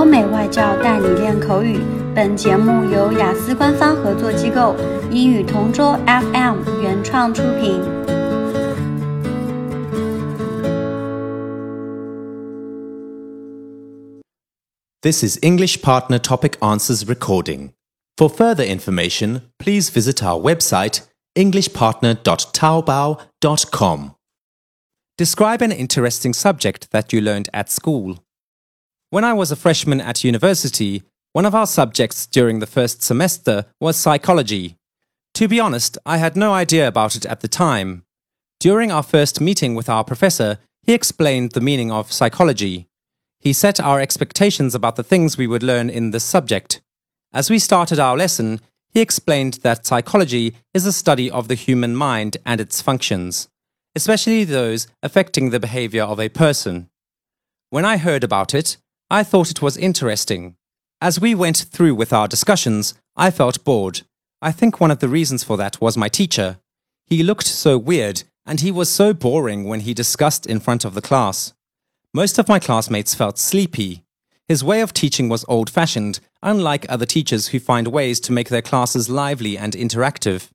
欧美外教带你练口语。本节目由雅思官方合作机构英语同桌 FM 原创出品。This is English Partner Topic Answers recording. For further information, please visit our website englishpartner.taobao.com. Describe an interesting subject that you learned at school. When I was a freshman at university, one of our subjects during the first semester was psychology. To be honest, I had no idea about it at the time. During our first meeting with our professor, he explained the meaning of psychology. He set our expectations about the things we would learn in this subject. As we started our lesson, he explained that psychology is a study of the human mind and its functions, especially those affecting the behavior of a person. When I heard about it, I thought it was interesting. As we went through with our discussions, I felt bored. I think one of the reasons for that was my teacher. He looked so weird, and he was so boring when he discussed in front of the class. Most of my classmates felt sleepy. His way of teaching was old fashioned, unlike other teachers who find ways to make their classes lively and interactive.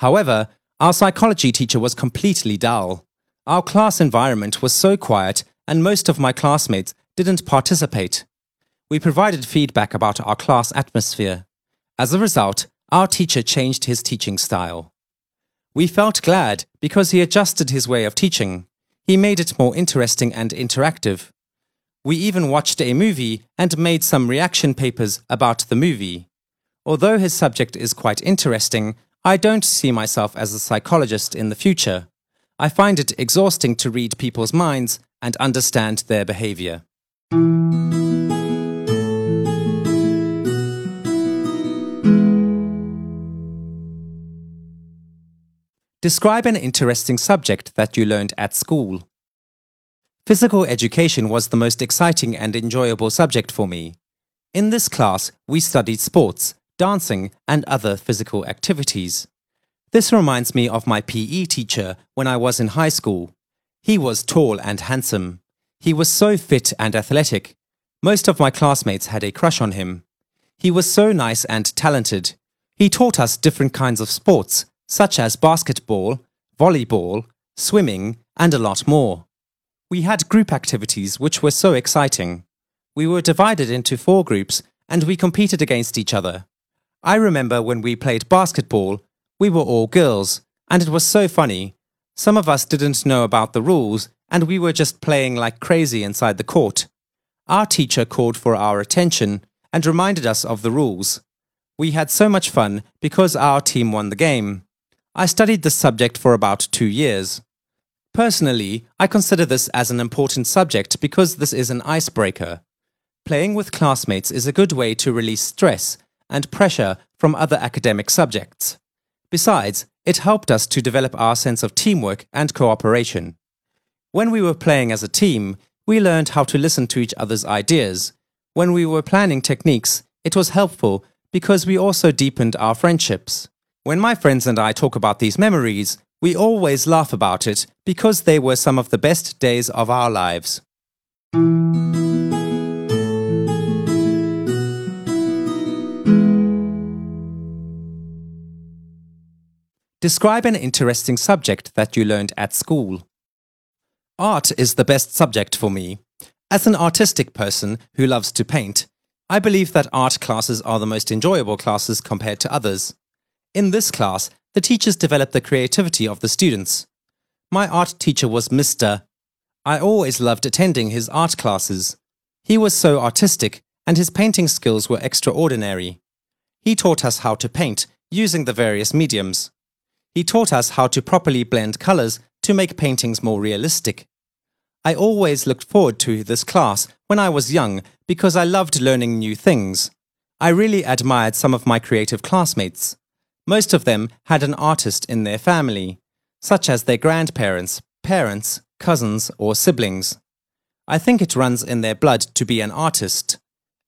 However, our psychology teacher was completely dull. Our class environment was so quiet, and most of my classmates didn't participate. We provided feedback about our class atmosphere. As a result, our teacher changed his teaching style. We felt glad because he adjusted his way of teaching. He made it more interesting and interactive. We even watched a movie and made some reaction papers about the movie. Although his subject is quite interesting, I don't see myself as a psychologist in the future. I find it exhausting to read people's minds and understand their behavior. Describe an interesting subject that you learned at school. Physical education was the most exciting and enjoyable subject for me. In this class, we studied sports, dancing, and other physical activities. This reminds me of my PE teacher when I was in high school. He was tall and handsome. He was so fit and athletic. Most of my classmates had a crush on him. He was so nice and talented. He taught us different kinds of sports, such as basketball, volleyball, swimming, and a lot more. We had group activities which were so exciting. We were divided into four groups and we competed against each other. I remember when we played basketball, we were all girls, and it was so funny. Some of us didn't know about the rules, and we were just playing like crazy inside the court. Our teacher called for our attention and reminded us of the rules. We had so much fun because our team won the game. I studied this subject for about two years. Personally, I consider this as an important subject because this is an icebreaker. Playing with classmates is a good way to release stress and pressure from other academic subjects. Besides, it helped us to develop our sense of teamwork and cooperation. When we were playing as a team, we learned how to listen to each other's ideas. When we were planning techniques, it was helpful because we also deepened our friendships. When my friends and I talk about these memories, we always laugh about it because they were some of the best days of our lives. Describe an interesting subject that you learned at school. Art is the best subject for me. As an artistic person who loves to paint, I believe that art classes are the most enjoyable classes compared to others. In this class, the teachers develop the creativity of the students. My art teacher was Mr. I always loved attending his art classes. He was so artistic, and his painting skills were extraordinary. He taught us how to paint using the various mediums. He taught us how to properly blend colors to make paintings more realistic. I always looked forward to this class when I was young because I loved learning new things. I really admired some of my creative classmates. Most of them had an artist in their family, such as their grandparents, parents, cousins, or siblings. I think it runs in their blood to be an artist.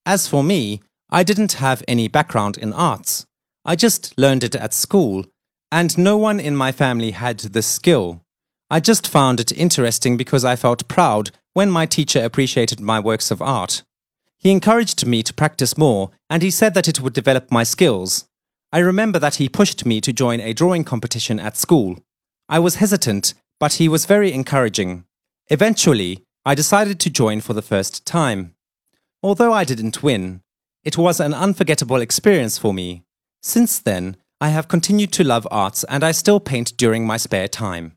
As for me, I didn't have any background in arts. I just learned it at school, and no one in my family had this skill. I just found it interesting because I felt proud when my teacher appreciated my works of art. He encouraged me to practice more, and he said that it would develop my skills. I remember that he pushed me to join a drawing competition at school. I was hesitant, but he was very encouraging. Eventually, I decided to join for the first time. Although I didn't win, it was an unforgettable experience for me. Since then, I have continued to love arts and I still paint during my spare time.